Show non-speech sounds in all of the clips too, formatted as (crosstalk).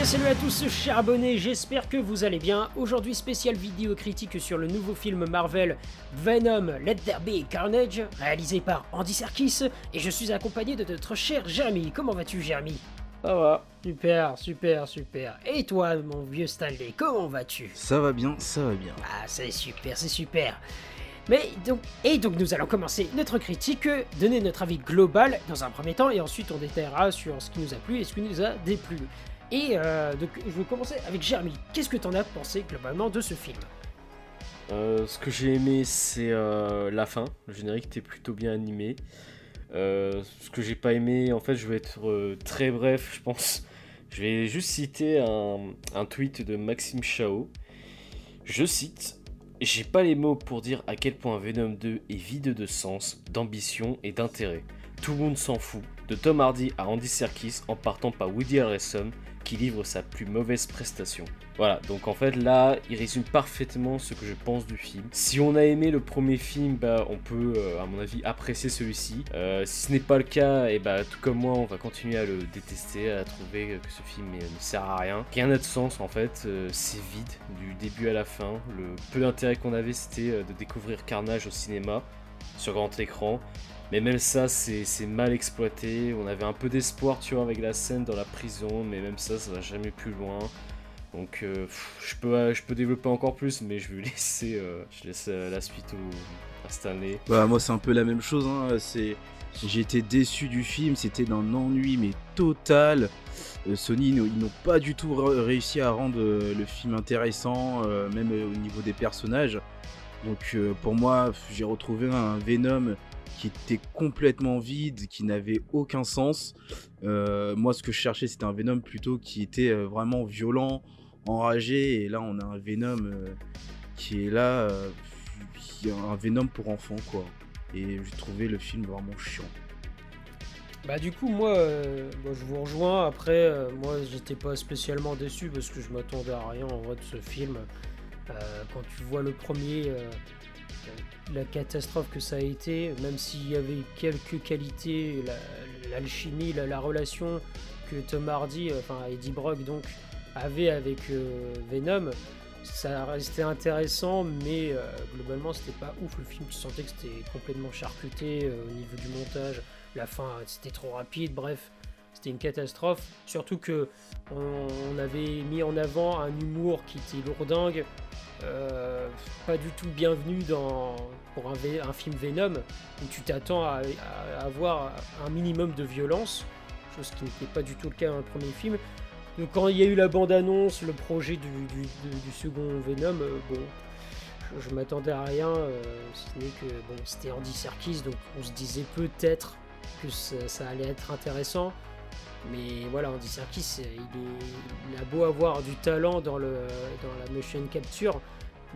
bien salut à tous chers abonnés, j'espère que vous allez bien. Aujourd'hui spéciale vidéo critique sur le nouveau film Marvel Venom Let There Be Carnage, réalisé par Andy Serkis, et je suis accompagné de notre cher Jeremy. Comment vas-tu Jeremy Ça va. Super, super, super. Et toi mon vieux Stanley, comment vas-tu? Ça va bien, ça va bien. Ah c'est super, c'est super. Mais donc, et donc nous allons commencer notre critique, donner notre avis global dans un premier temps, et ensuite on détaillera sur ce qui nous a plu et ce qui nous a déplu. Et euh, donc je vais commencer avec Jeremy. Qu'est-ce que t'en as pensé globalement de ce film? Euh, ce que j'ai aimé, c'est euh, la fin. Le générique était plutôt bien animé. Ce que j'ai pas aimé, en fait, je vais être très bref, je pense. Je vais juste citer un, un tweet de Maxime Chao. Je cite J'ai pas les mots pour dire à quel point Venom 2 est vide de sens, d'ambition et d'intérêt. Tout le monde s'en fout, de Tom Hardy à Andy Serkis en partant par Woody Harrelson qui livre sa plus mauvaise prestation. Voilà, donc en fait là, il résume parfaitement ce que je pense du film. Si on a aimé le premier film, bah, on peut, euh, à mon avis, apprécier celui-ci. Euh, si ce n'est pas le cas, et bah, tout comme moi, on va continuer à le détester, à trouver que ce film euh, ne sert à rien. Rien n'a de sens en fait, c'est vide du début à la fin. Le peu d'intérêt qu'on avait, c'était de découvrir Carnage au cinéma, sur grand écran. Mais même ça, c'est mal exploité. On avait un peu d'espoir, tu vois, avec la scène dans la prison, mais même ça, ça va jamais plus loin. Donc, euh, je, peux, euh, je peux développer encore plus, mais je vais (laughs) laisser, euh, je laisse la suite au, à Stanley. Bah moi c'est un peu la même chose. Hein. C'est j'ai été déçu du film. C'était d'un ennui mais total. Sony ils n'ont pas du tout réussi à rendre le film intéressant, même au niveau des personnages. Donc pour moi j'ai retrouvé un Venom qui était complètement vide, qui n'avait aucun sens. Euh, moi ce que je cherchais c'était un Venom plutôt qui était euh, vraiment violent, enragé. Et là on a un Venom euh, qui est là, un Venom pour enfants quoi. Et j'ai trouvé le film vraiment chiant. Bah du coup moi, moi, je vous rejoins. Après moi j'étais pas spécialement déçu parce que je m'attendais à rien en vrai de ce film. Quand tu vois le premier, la catastrophe que ça a été, même s'il y avait quelques qualités, la- l'alchimie, la, la relation que Tom Hardy, enfin Eddie Brock donc avait avec euh, Venom, ça restait intéressant, mais euh, globalement c'était pas ouf le film. Tu sentais que c'était complètement charcuté euh, au niveau du montage. La fin c'était trop rapide, bref, c'était une catastrophe. Surtout que on, avait mis en avant un humour qui était lourdingue, euh, pas du tout bienvenu dans, pour un, film Venom où tu t'attends à, avoir un minimum de violence, chose qui n'était pas du tout le cas dans le premier film. Donc quand il y a eu la bande-annonce, le projet du, second Venom, euh, bon, je, je m'attendais à rien, euh, ce n'est que bon, c'était Andy Serkis, donc on se disait peut-être que ça allait être intéressant. Mais voilà, Andy Serkis, il, il a beau avoir du talent dans, le, dans la motion capture,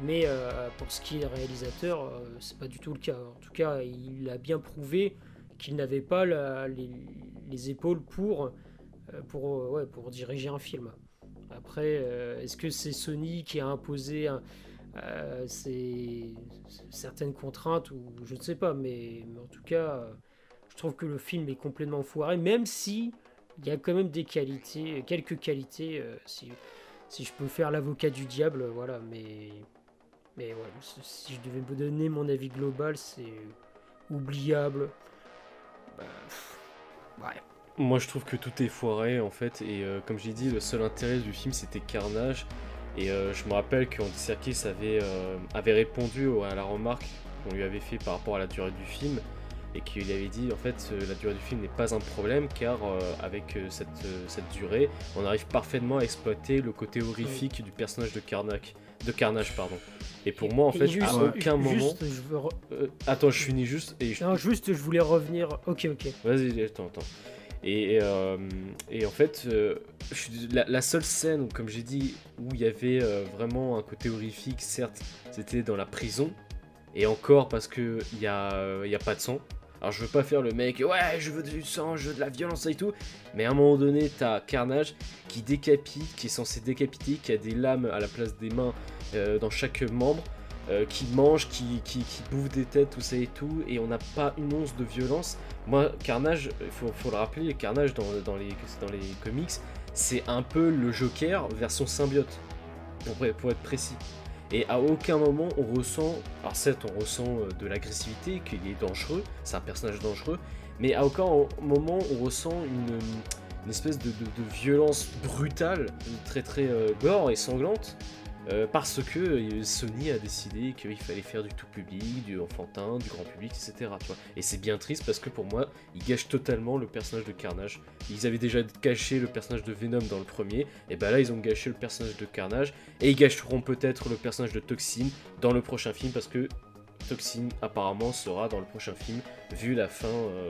mais euh, pour ce qui est réalisateur, euh, c'est pas du tout le cas. En tout cas, il a bien prouvé qu'il n'avait pas les, les épaules pour, euh, pour, euh, ouais, pour diriger un film. Après, est-ce que c'est Sony qui a imposé certaines contraintes ou je ne sais pas, mais, en tout cas, je trouve que le film est complètement foiré, même si il y a quand même des qualités, quelques qualités, euh, si, si je peux faire l'avocat du diable, euh, voilà, mais, mais si je devais vous donner mon avis global, c'est oubliable. Bah. Moi, je trouve que tout est foiré en fait, et euh, comme j'ai dit, le seul intérêt du film c'était Carnage. Et euh, je me rappelle qu'Andy Serkis avait, euh, avait répondu à la remarque qu'on lui avait fait par rapport à la durée du film, et qu'il avait dit en fait euh, la durée du film n'est pas un problème car euh, avec euh, cette, euh, cette durée, on arrive parfaitement à exploiter le côté horrifique du personnage de Carnage. De Carnage pardon. Et pour moi en fait, juste- à aucun juste, moment. je veux re- attends, je finis juste et je- Non, juste, je voulais revenir. Ok, ok. Vas-y, attends, attends. Et, et en fait, la, la seule scène, comme j'ai dit, où il y avait vraiment un côté horrifique, certes, c'était dans la prison. Et encore parce que il y a, y a pas de sang. Alors je veux pas faire le mec, ouais, je veux du sang, je veux de la violence et tout. Mais à un moment donné, t'as Carnage qui décapite, qui est censé décapiter, qui a des lames à la place des mains euh, dans chaque membre. euh, qui mange, qui, qui, bouffe des têtes, tout ça et tout, et on n'a pas une once de violence. Moi, Carnage, il faut, le rappeler, Carnage dans, dans, les, dans les comics, c'est un peu le Joker version symbiote, pour, pour être précis. Et à aucun moment on ressent, alors certes on ressent euh, de l'agressivité, qu'il est dangereux, c'est un personnage dangereux, mais à aucun moment on ressent une, espèce de violence brutale, très très euh, gore et sanglante, euh, parce que euh, Sony a décidé qu'il fallait faire du tout public, du enfantin, du grand public, etc. Et c'est bien triste parce que pour moi, ils gâchent totalement le personnage de Carnage. Ils avaient déjà gâché le personnage de Venom dans le premier, et ben là ils ont gâché le personnage de Carnage, et ils gâcheront peut-être le personnage de Toxin dans le prochain film parce que Toxin apparemment sera dans le prochain film vu la fin, euh,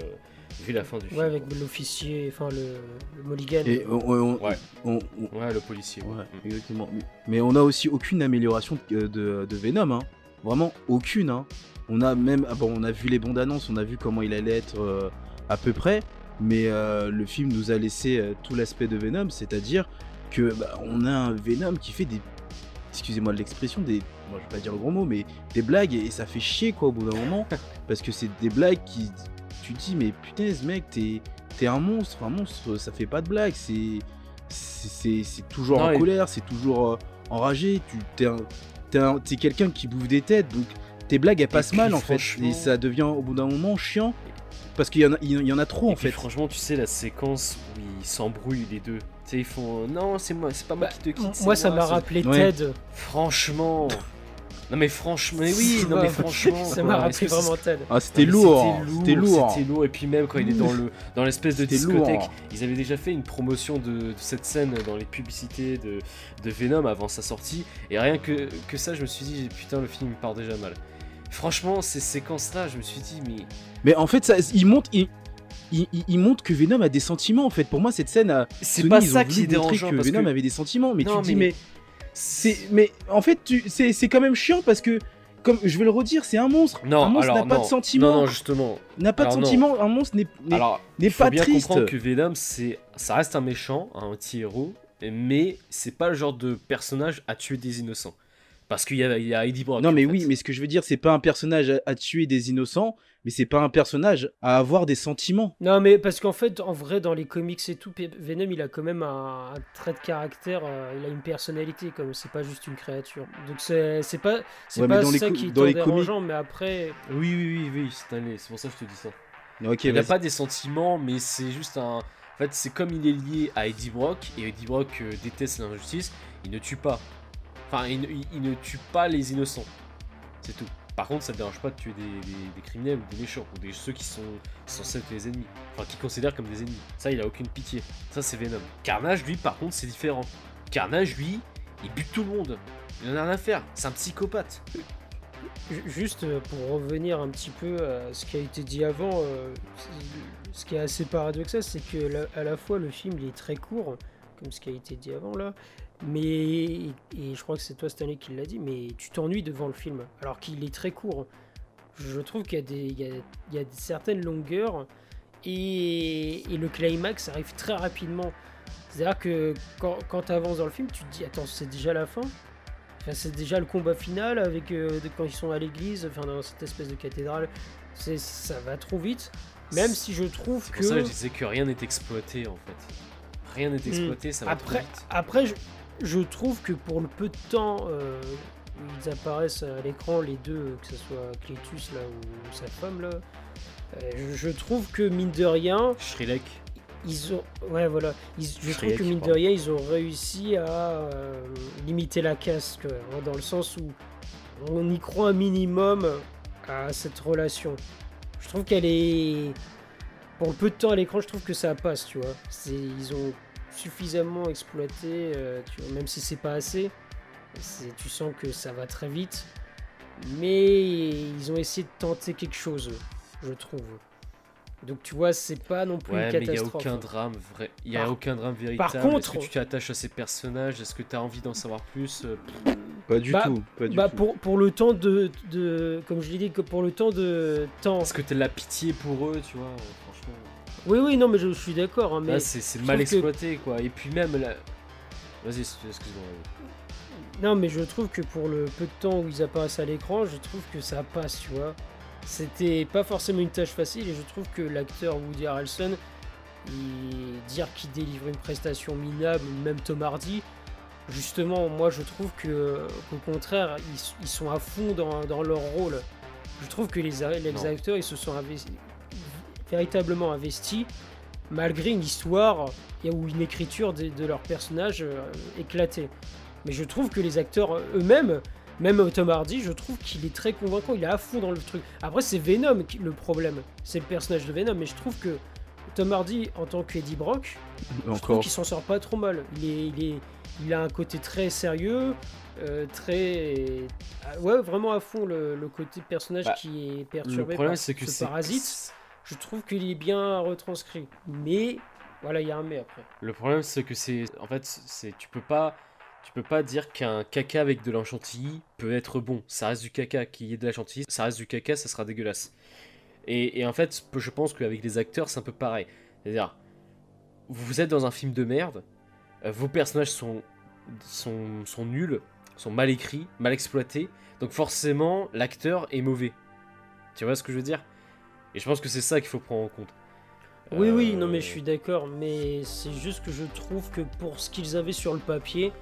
vu la fin du film. Ouais, avec l'officier, enfin le, le Mulligan. Et on, on- Ouais. on- on- Ouais, le policier. ouais. Ouais, Mm. exactement. Mais- Mais on a aussi aucune amélioration de, de- de Venom, hein. Vraiment aucune. Hein. On a même, ah bon, on a vu les bandes annonces, on a vu comment il allait être euh, à peu près, mais euh, le film nous a laissé euh, tout l'aspect de Venom, c'est-à-dire que bah, on a un Venom qui fait des, excusez-moi de l'expression, des, moi je vais pas dire le gros mot, mais des blagues et, ça fait chier quoi au bout d'un moment, (laughs) parce que c'est des blagues qui, tu te dis mais putain ce mec t'es, t'es un monstre, un monstre ça fait pas de blagues, c'est, c'est, toujours Non, en et- colère, c'est toujours euh, enragé, tu t'es, un- t'es, un- t'es quelqu'un qui bouffe des têtes, donc tes blagues elles passent puis, mal en fait, et ça devient au bout d'un moment chiant, parce qu'il y en a, il y en a trop Et en puis, fait. franchement, tu sais, la séquence où ils s'embrouillent les deux. Tu sais, ils font euh, non, c'est moi, c'est pas moi Bah, qui te quitte. Moi, ça m'a rappelé Ouais. Ted. Franchement. Non mais franchement, mais oui, (laughs) non mais franchement. ça m'a rappelé vraiment Ted. Ah c'était lourd, c'était lourd. C'était lourd. Et puis même quand il est dans le dans l'espèce de discothèque, lourd. ils avaient déjà fait une promotion de, de cette scène dans les publicités de, de Venom avant sa sortie. Et rien que, que ça, je me suis dit putain le film il part déjà mal. Franchement, ces séquences-là, je me suis dit mais Mais en fait, ça, il montre, il, il, il- il montre que Venom a des sentiments. En fait, pour moi, cette scène, a, c'est pas ça qui est dérangeant que parce Venom que avait des sentiments. Mais Non, tu te dis, mais- mais c'est, mais en fait, tu, c'est, c'est quand même chiant parce que, comme je vais le redire, c'est un monstre. non, un monstre n'a pas non, de sentiments. Non, non, justement. n'a pas de alors sentiments. Un monstre n'est, n'est faut pas bien triste. comprendre que Venom, c'est, ça reste un méchant, un anti-héros, mais c'est pas le genre de personnage à tuer des innocents. Parce qu'il y a, il y a Eddie Brock. Non, mais oui, fait. mais ce que je veux dire, c'est pas un personnage à, à tuer des innocents, mais c'est pas un personnage à avoir des sentiments. Non, mais parce qu'en fait, en vrai, dans les comics et tout, Pe- Venom, il a quand même un, un trait de caractère, euh, il a une personnalité, comme c'est pas juste une créature. Donc c'est c'est pas, c'est Ouais, pas dans les ça co- qui est dans tant les comics- dérangeant, mais après, Oui, oui, oui, oui, c'est pour ça que je te dis ça. Ok, il n'a pas des sentiments, mais c'est juste un. En fait, c'est comme il est lié à Eddie Brock, et Eddie Brock euh, déteste l'injustice, il ne tue pas. Enfin, il, ne- tue pas les innocents. C'est tout. Par contre, ça ne dérange pas de tuer des, criminels ou des méchants, ou des, ceux qui sont censés être les ennemis. Enfin, qui considèrent comme des ennemis. Ça, il a aucune pitié. Ça, c'est Venom. Carnage, lui, par contre, c'est différent. Carnage, lui, il bute tout le monde. Il en a rien à faire. C'est un psychopathe. ju- juste euh, pour revenir un petit peu à ce qui a été dit avant, euh, ce qui est assez paradoxal, c'est que à la fois le film il est très court, comme ce qui a été dit avant là, mais et je crois que c'est toi Stanley qui l'a dit, mais tu t'ennuies devant le film, alors qu'il est très court. Je trouve qu'il y a des, il y a, il y a certaines longueurs et, et le climax arrive très rapidement. C'est-à-dire que quand, quand tu avances dans le film, tu te dis attends c'est déjà la fin? Enfin, c'est déjà le combat final avec euh, quand ils sont à l'église, enfin dans cette espèce de cathédrale. C'est ça va trop vite. Même si je trouve C'est que pour ça que je disais que rien n'est exploité, en fait. Rien n'est exploité, ça va après, trop vite. après je, je trouve que pour le peu de temps euh, ils apparaissent à l'écran, les deux, que ce soit Cletus là ou sa femme là, euh, je, je trouve que mine de rien, Shrek. ils ont, ouais voilà, ils- je trouve que mine de rien, ils ont réussi à euh, limiter la casse, hein, dans le sens où on y croit un minimum à cette relation. Je trouve qu'elle est, pour le peu de temps à l'écran, je trouve que ça passe, tu vois. Ils ont suffisamment exploité, euh, tu vois, même si c'est pas assez. Tu sens que ça va très vite, mais ils ont essayé de tenter quelque chose, je trouve. Donc tu vois, c'est pas non plus Ouais, une mais il n'y a catastrophe. aucun drame vrai. Il y a Par- aucun drame véritable. contre- Est-ce que tu t'attaches à ces personnages? Est-ce que tu as envie d'en savoir plus Euh, Pas du Bah- tout. Pas du Bah tout. pour, pour le temps de, de comme je l'ai dit que pour le temps de temps. Est-ce que tu as de la pitié pour eux, tu vois? Oui oui non mais je, suis d'accord hein, mais Là, c'est mal que- exploité, quoi. Et puis même là. Vas-y, excuse-moi. non mais je trouve que pour le peu de temps où ils apparaissent à l'écran, je trouve que ça passe, tu vois. C'était pas forcément une tâche facile et je trouve que l'acteur Woody Harrelson dire qu'il délivre une prestation minable, même Tom Hardy, justement, moi je trouve que qu'au contraire, ils, sont à fond dans, leur rôle. Je trouve que les, les acteurs, ils se sont véritablement investis, malgré une histoire ou une écriture de, de leur personnage euh, éclatée. Mais je trouve que les acteurs eux-mêmes, même Tom Hardy, je trouve qu'il est très convaincant, il est à fond dans le truc. Après, c'est Venom le problème, c'est le personnage de Venom, mais je trouve que Tom Hardy, en tant qu'Eddie Brock, je trouve qu'il s'en sort pas trop mal. Il, est, il, est, il a un côté très sérieux, euh, très. Ouais, vraiment à fond le, côté personnage bah, qui est perturbé par ce que parasite. Je trouve qu'il est bien retranscrit. Mais, voilà, il y a un mais après. Le problème, c'est que c'est. En fait, c'est tu peux pas tu peux pas dire qu'un caca avec de la chantilly peut être bon. Ça reste du caca. Qui est de la chantilly, ça reste du caca, ça sera dégueulasse. Et, en fait, je pense qu'avec les acteurs, c'est un peu pareil. C'est-à-dire, vous êtes dans un film de merde, euh, vos personnages sont, sont, sont nuls, sont mal écrits, mal exploités, donc forcément, l'acteur est mauvais. Tu vois ce que je veux dire? Et je pense que c'est ça qu'il faut prendre en compte. Oui, oui, non, mais je euh, suis d'accord, mais c'est juste que je trouve que pour ce qu'ils avaient sur le papier,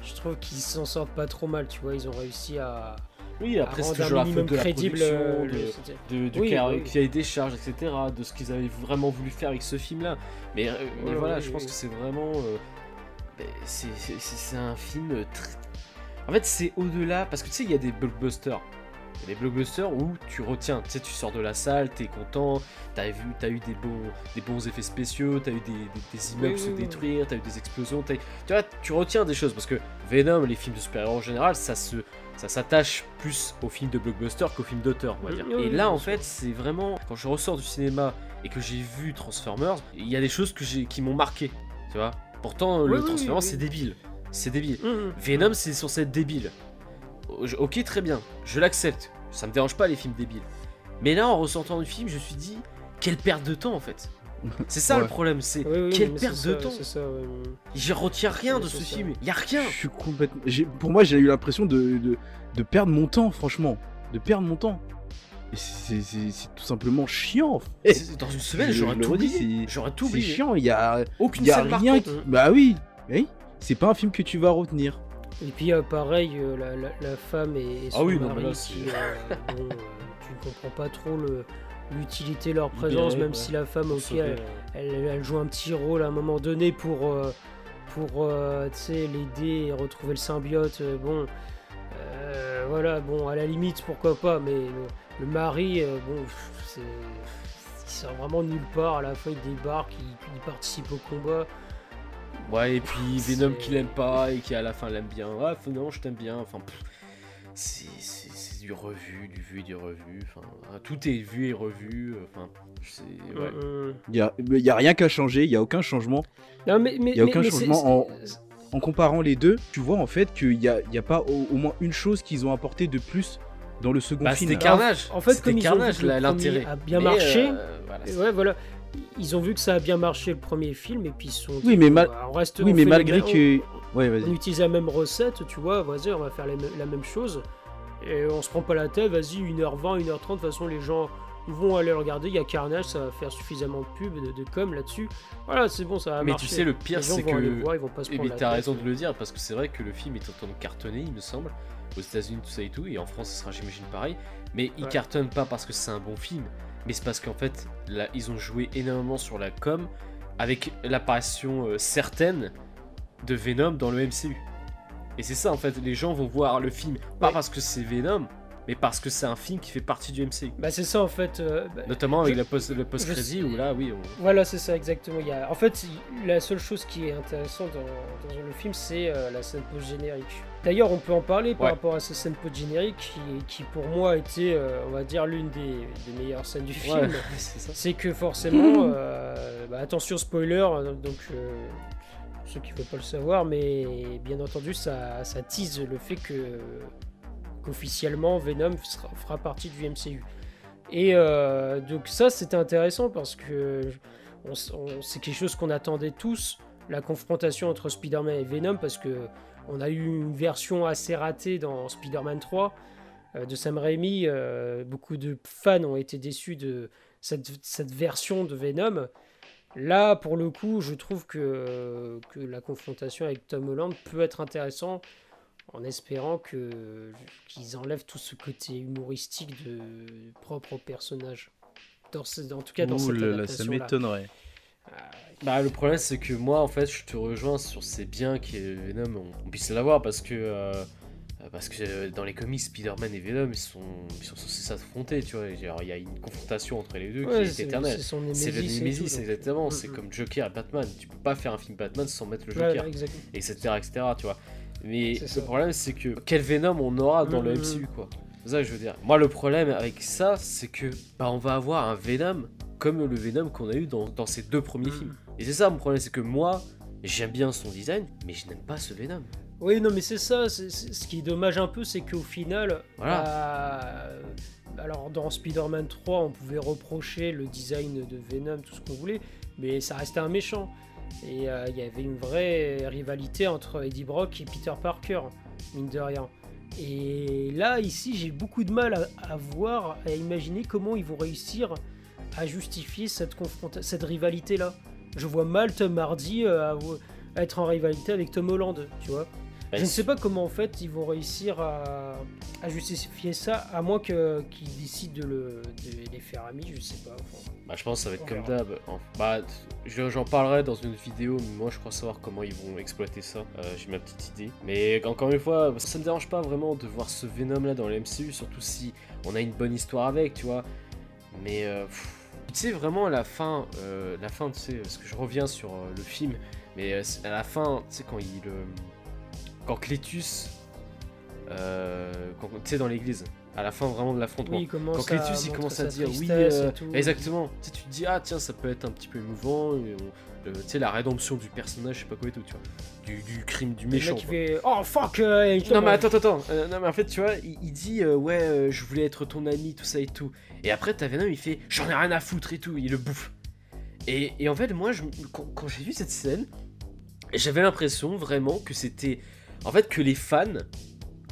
je trouve qu'ils s'en sortent pas trop mal, tu vois, ils ont réussi à. Oui, après c'est toujours la faute de crédible, la production, de, du qui a des charges, etc., de ce qu'ils avaient vraiment voulu faire avec ce film-là. Mais, euh, voilà, je pense que c'est vraiment. Euh, c'est un film très. En fait, c'est au-delà, parce que tu sais, il y a des blockbusters. Il y a des blockbusters où tu retiens, tu sais, tu sors de la salle, t'es content, t'as vu, as eu des bons, des bons effets spéciaux, t'as eu des, des, immeubles se détruire, t'as eu des explosions, tu vois, tu retiens des choses parce que Venom, les films de super-héros en général, ça se, ça s'attache plus aux films de blockbuster qu'aux films d'auteur, on va dire. Et là, en fait, c'est vraiment quand je ressors du cinéma et que j'ai vu Transformers, il y a des choses que j'ai, qui m'ont marqué, tu vois. Pourtant, le Transformers, c'est débile, c'est débile. Mmh, mmh. Venom, c'est censé être débile. Ok, très bien, je l'accepte. Ça me dérange pas les films débiles. Mais là, en ressortant du film, je me suis dit, quelle perte de temps en fait. (laughs) C'est ça le problème, c'est quelle perte de temps. Ça, Je retiens rien de ce film, il y a rien. Je suis complètement. Pour moi, j'ai eu l'impression de, de, perdre mon temps, franchement, de perdre mon temps. C'est tout simplement chiant. En fait. Dans une semaine, j'aurais tout oublié. J'aurais tout oublié. C'est chiant, il y a aucune y a rien. Bah oui, oui. C'est pas un film que tu vas retenir. Et puis euh, pareil, euh, la, femme et, son ah oui, mari qui, euh, bon, tu ne comprends pas trop l'utilité de leur présence, même si la femme, ok, elle, joue un petit rôle à un moment donné pour, pour l'aider et retrouver le symbiote. bon, voilà, bon, à la limite, pourquoi pas, mais le, mari, bon, c'est, il sort vraiment nulle part. À la fin, il débarque, il participe au combat. Ouais, et puis Venom qui l'aime pas et qui à la fin l'aime bien. Ah, non, je t'aime bien. Enfin, c'est du revu, du vu et du revu. Enfin, tout est vu et revu. Enfin, c'est. Ouais. Il y a, y a, rien qu'à changer, il y a aucun changement. Non, mais. Il y a aucun changement. En, en, comparant les deux, tu vois en fait qu'il n'y a, y a pas au, moins une chose qu'ils ont apporté de plus dans le second bah, film. C'était Carnage. En fait, comme Carnage l'intérêt. a bien marché. Euh, ouais, voilà ils ont vu que ça a bien marché le premier film et puis ils sont. Oui, mais, mal... reste, oui, mais malgré que. On, ouais, on utilise la même recette, tu vois, vas-y, on va faire la même chose. Et on se prend pas la tête, vas-y, 1h20, 1h30, de toute façon, les gens vont aller regarder. Il y a Carnage, ça va faire suffisamment de pub, de, de com là-dessus. Voilà, c'est bon, ça va Mais tu sais, le pire, c'est que. mais t'as raison de le dire, parce que c'est vrai que le film est en train de cartonner, il me semble, aux États-Unis, tout ça et tout, et en France, ce sera, j'imagine, pareil. Mais il cartonne pas parce que c'est un bon film, mais c'est parce qu'en fait, là, ils ont joué énormément sur la com avec l'apparition euh, certaine de Venom dans le MCU. Et c'est ça en fait, les gens vont voir le film pas parce que c'est Venom, mais parce que c'est un film qui fait partie du MCU. Bah c'est ça en fait. Euh, bah, Notamment avec la post, le post-crédit où là, oui. Voilà, c'est ça exactement. Il y a... En fait, la seule chose qui est intéressante dans, le film, c'est euh, la scène post-générique. D'ailleurs, on peut en parler par rapport à cette scène post-générique qui, pour moi était, euh, on va dire, l'une des, meilleures scènes du film. (laughs) c'est que forcément, bah, attention spoiler, donc ceux qui ne veulent pas le savoir, mais bien entendu, ça, ça tease le fait que officiellement Venom fera partie du MCU. Et euh, donc ça c'était intéressant parce que c'est quelque chose qu'on attendait tous, la confrontation entre Spider-Man et Venom, parce que on a eu une version assez ratée dans Spider-Man 3 euh, de Sam Raimi. Euh, beaucoup de fans ont été déçus de cette, cette version de Venom. Là, pour le coup, je trouve que, que la confrontation avec Tom Holland peut être intéressant en espérant que qu'ils enlèvent tout ce côté humoristique de propre au personnage. Dans en tout cas, dans cette adaptation Ça m'étonnerait. Bah, le problème, c'est que moi, en fait, je te rejoins sur ces biens qui Venom, on, puisse l'avoir parce que. Euh, parce que dans les comics, Spider-Man et Venom, ils sont, ils sont censés s'affronter, tu vois. Il y a une confrontation entre les deux qui est, éternelle. C'est le Nemesis, exactement. C'est comme Joker et Batman. Tu peux pas faire un film Batman sans mettre le Joker, etc., etc., tu vois. Mais le problème, c'est que quel Venom on aura dans le MCU, quoi. C'est ça que je veux dire. Moi, le problème avec ça, c'est que bah, on va avoir un Venom comme le Venom qu'on a eu dans, dans ces deux premiers films. Et c'est ça mon problème, c'est que moi, j'aime bien son design, mais je n'aime pas ce Venom. Oui, non, mais c'est ça. ce qui est dommage un peu, c'est qu'au final, voilà. Bah, alors dans Spider-Man 3, on pouvait reprocher le design de Venom, tout ce qu'on voulait, mais ça restait un méchant. Et euh, il y avait une vraie rivalité entre Eddie Brock et Peter Parker, mine de rien. Et là, ici, j'ai beaucoup de mal à, à, voir, à imaginer comment ils vont réussir à justifier cette, cette rivalité-là. Je vois mal Tom Hardy euh, être en rivalité avec Tom Holland, tu vois. Je ne sais pas comment en fait ils vont réussir à, justifier ça, à moins qu'ils décident de, le, les faire amis, je sais pas. bah, je pense que ça va être comme d'hab. Bah, j'en parlerai dans une vidéo, mais moi je crois savoir comment ils vont exploiter ça. Euh, j'ai ma petite idée. Mais encore une fois, ça me dérange pas vraiment de voir ce Venom là dans le MCU, surtout si on a une bonne histoire avec, tu vois. Mais euh, tu sais vraiment à la fin, euh, la fin, tu sais, parce que je reviens sur le film, mais à la fin, tu sais quand il quand Clétus, euh, tu sais, dans l'église, à la fin vraiment de l'affrontement, quand Clétus il commence à dire oui, euh, exactement, tu, tu te dis ah tiens, ça peut être un petit peu émouvant, tu sais, la rédemption du personnage, je sais pas quoi et tout, tu vois, du, du crime, du méchant. Qui fait, oh fuck euh, Non, mais attends, attends, non, mais en fait, tu vois, il, dit ouais, je voulais être ton ami, tout ça et tout. Et après, t'as Venom, il fait j'en ai rien à foutre et tout, il le bouffe. Et, et en fait, moi, je, quand, quand j'ai vu cette scène, j'avais l'impression vraiment que c'était en fait, que les fans,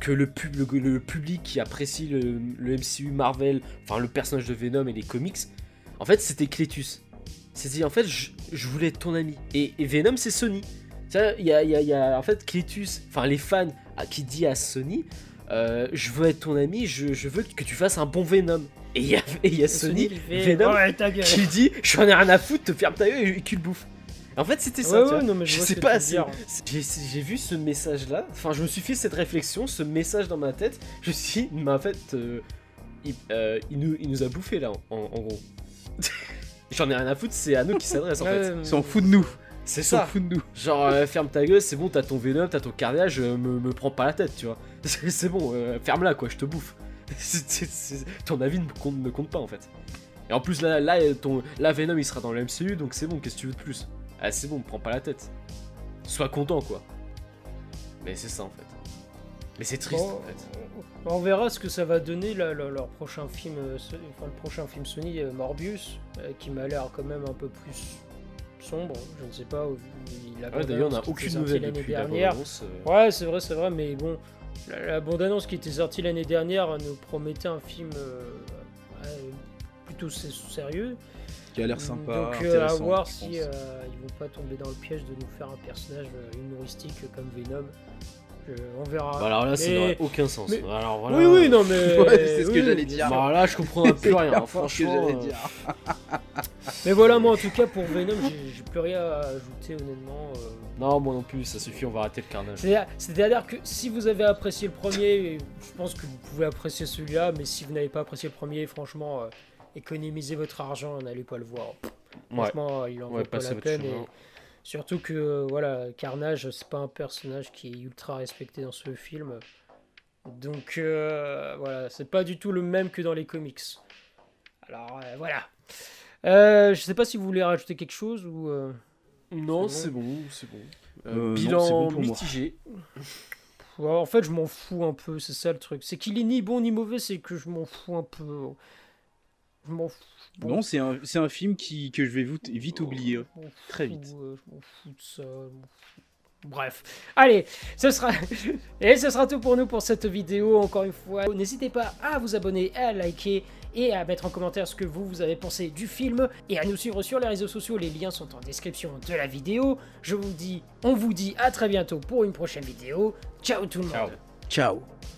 que le, le, public qui apprécie le, MCU Marvel, enfin le personnage de Venom et les comics, en fait, c'était Cletus. C'est en fait, je, voulais être ton ami. Et, Venom, c'est Sony. Il y a, y, a, en fait Cletus, enfin les fans qui dit à Sony, euh, je veux être ton ami, je, veux que tu fasses un bon Venom. Et il y a, y a Sony, Venom, qui dit, je n'en ai rien à foutre, te ferme ta gueule et qu'il bouffe. En fait, c'était ça. je, sais pas. J'ai vu ce message-là. Enfin, je me suis fait cette réflexion, ce message dans ma tête. Je me suis dit, mais en fait, euh, euh, il, nous, il, nous, a bouffé là, en, gros. (laughs) J'en ai rien à foutre, c'est à nous qui s'adresse en (laughs) fait. Ils s'en foutent de nous. C'est ça. De nous. Genre, euh, ferme ta gueule, c'est bon, t'as ton Venom, t'as ton carnage, me, me prends pas la tête, tu vois. (laughs) C'est bon, ferme-la quoi, je te bouffe. (laughs) ton avis ne compte, ne compte pas en fait. Et en plus, là, là, ton, là, Venom il sera dans le MCU, donc c'est bon, qu'est-ce que tu veux de plus? Ah, c'est bon, prends pas la tête. Sois content, quoi. Mais c'est ça, en fait. Mais c'est triste, en fait. On verra ce que ça va donner, là, leur, prochain film, euh, enfin, le prochain film Sony, euh, Morbius, euh, qui m'a l'air quand même un peu plus sombre, je ne sais pas. Il a D'ailleurs, on n'a aucune nouvelle l'année dernière. Ouais, c'est vrai, c'est vrai, mais bon, la, bande-annonce qui était sortie l'année dernière nous promettait un film plutôt sérieux qui a l'air sympa. Donc euh, à voir si euh, ils vont pas tomber dans le piège de nous faire un personnage humoristique comme Venom. On verra. Bah alors là, ça n'aurait aucun sens. Alors, voilà... Oui, oui, non, mais. (laughs) c'est ce que j'allais dire. Bah là, je comprends plus rien, (laughs) franchement. dire. (laughs) mais voilà, moi en tout cas, pour Venom, j'ai plus rien à ajouter, honnêtement. Non, moi non plus, ça suffit, on va arrêter le carnage. C'est-à-dire que si vous avez apprécié le premier, je pense que vous pouvez apprécier celui-là, mais si vous n'avez pas apprécié le premier, franchement, économisez votre argent, n'allez pas le voir. Franchement, il en vaut pas la peine. Surtout que voilà, Carnage, c'est pas un personnage qui est ultra respecté dans ce film. Donc euh, voilà, c'est pas du tout le même que dans les comics. Alors euh, voilà. Euh, je sais pas si vous voulez rajouter quelque chose ou. non, c'est bon, c'est bon. bilan mitigé. en fait, je m'en fous un peu, c'est ça le truc. C'est qu'il est ni bon ni mauvais, c'est que je m'en fous un peu. Non, c'est un, un, film qui, que je vais vite, oublier. Très vite. je m'en fous de ça. Bref, allez, ce sera (laughs) et ce sera tout pour nous pour cette vidéo. Encore une fois, n'hésitez pas à vous abonner, à liker et à mettre en commentaire ce que vous, vous avez pensé du film et à nous suivre sur les réseaux sociaux. Les liens sont en description de la vidéo. Je vous dis, on vous dit à très bientôt pour une prochaine vidéo. Ciao tout le monde. Ciao. Ciao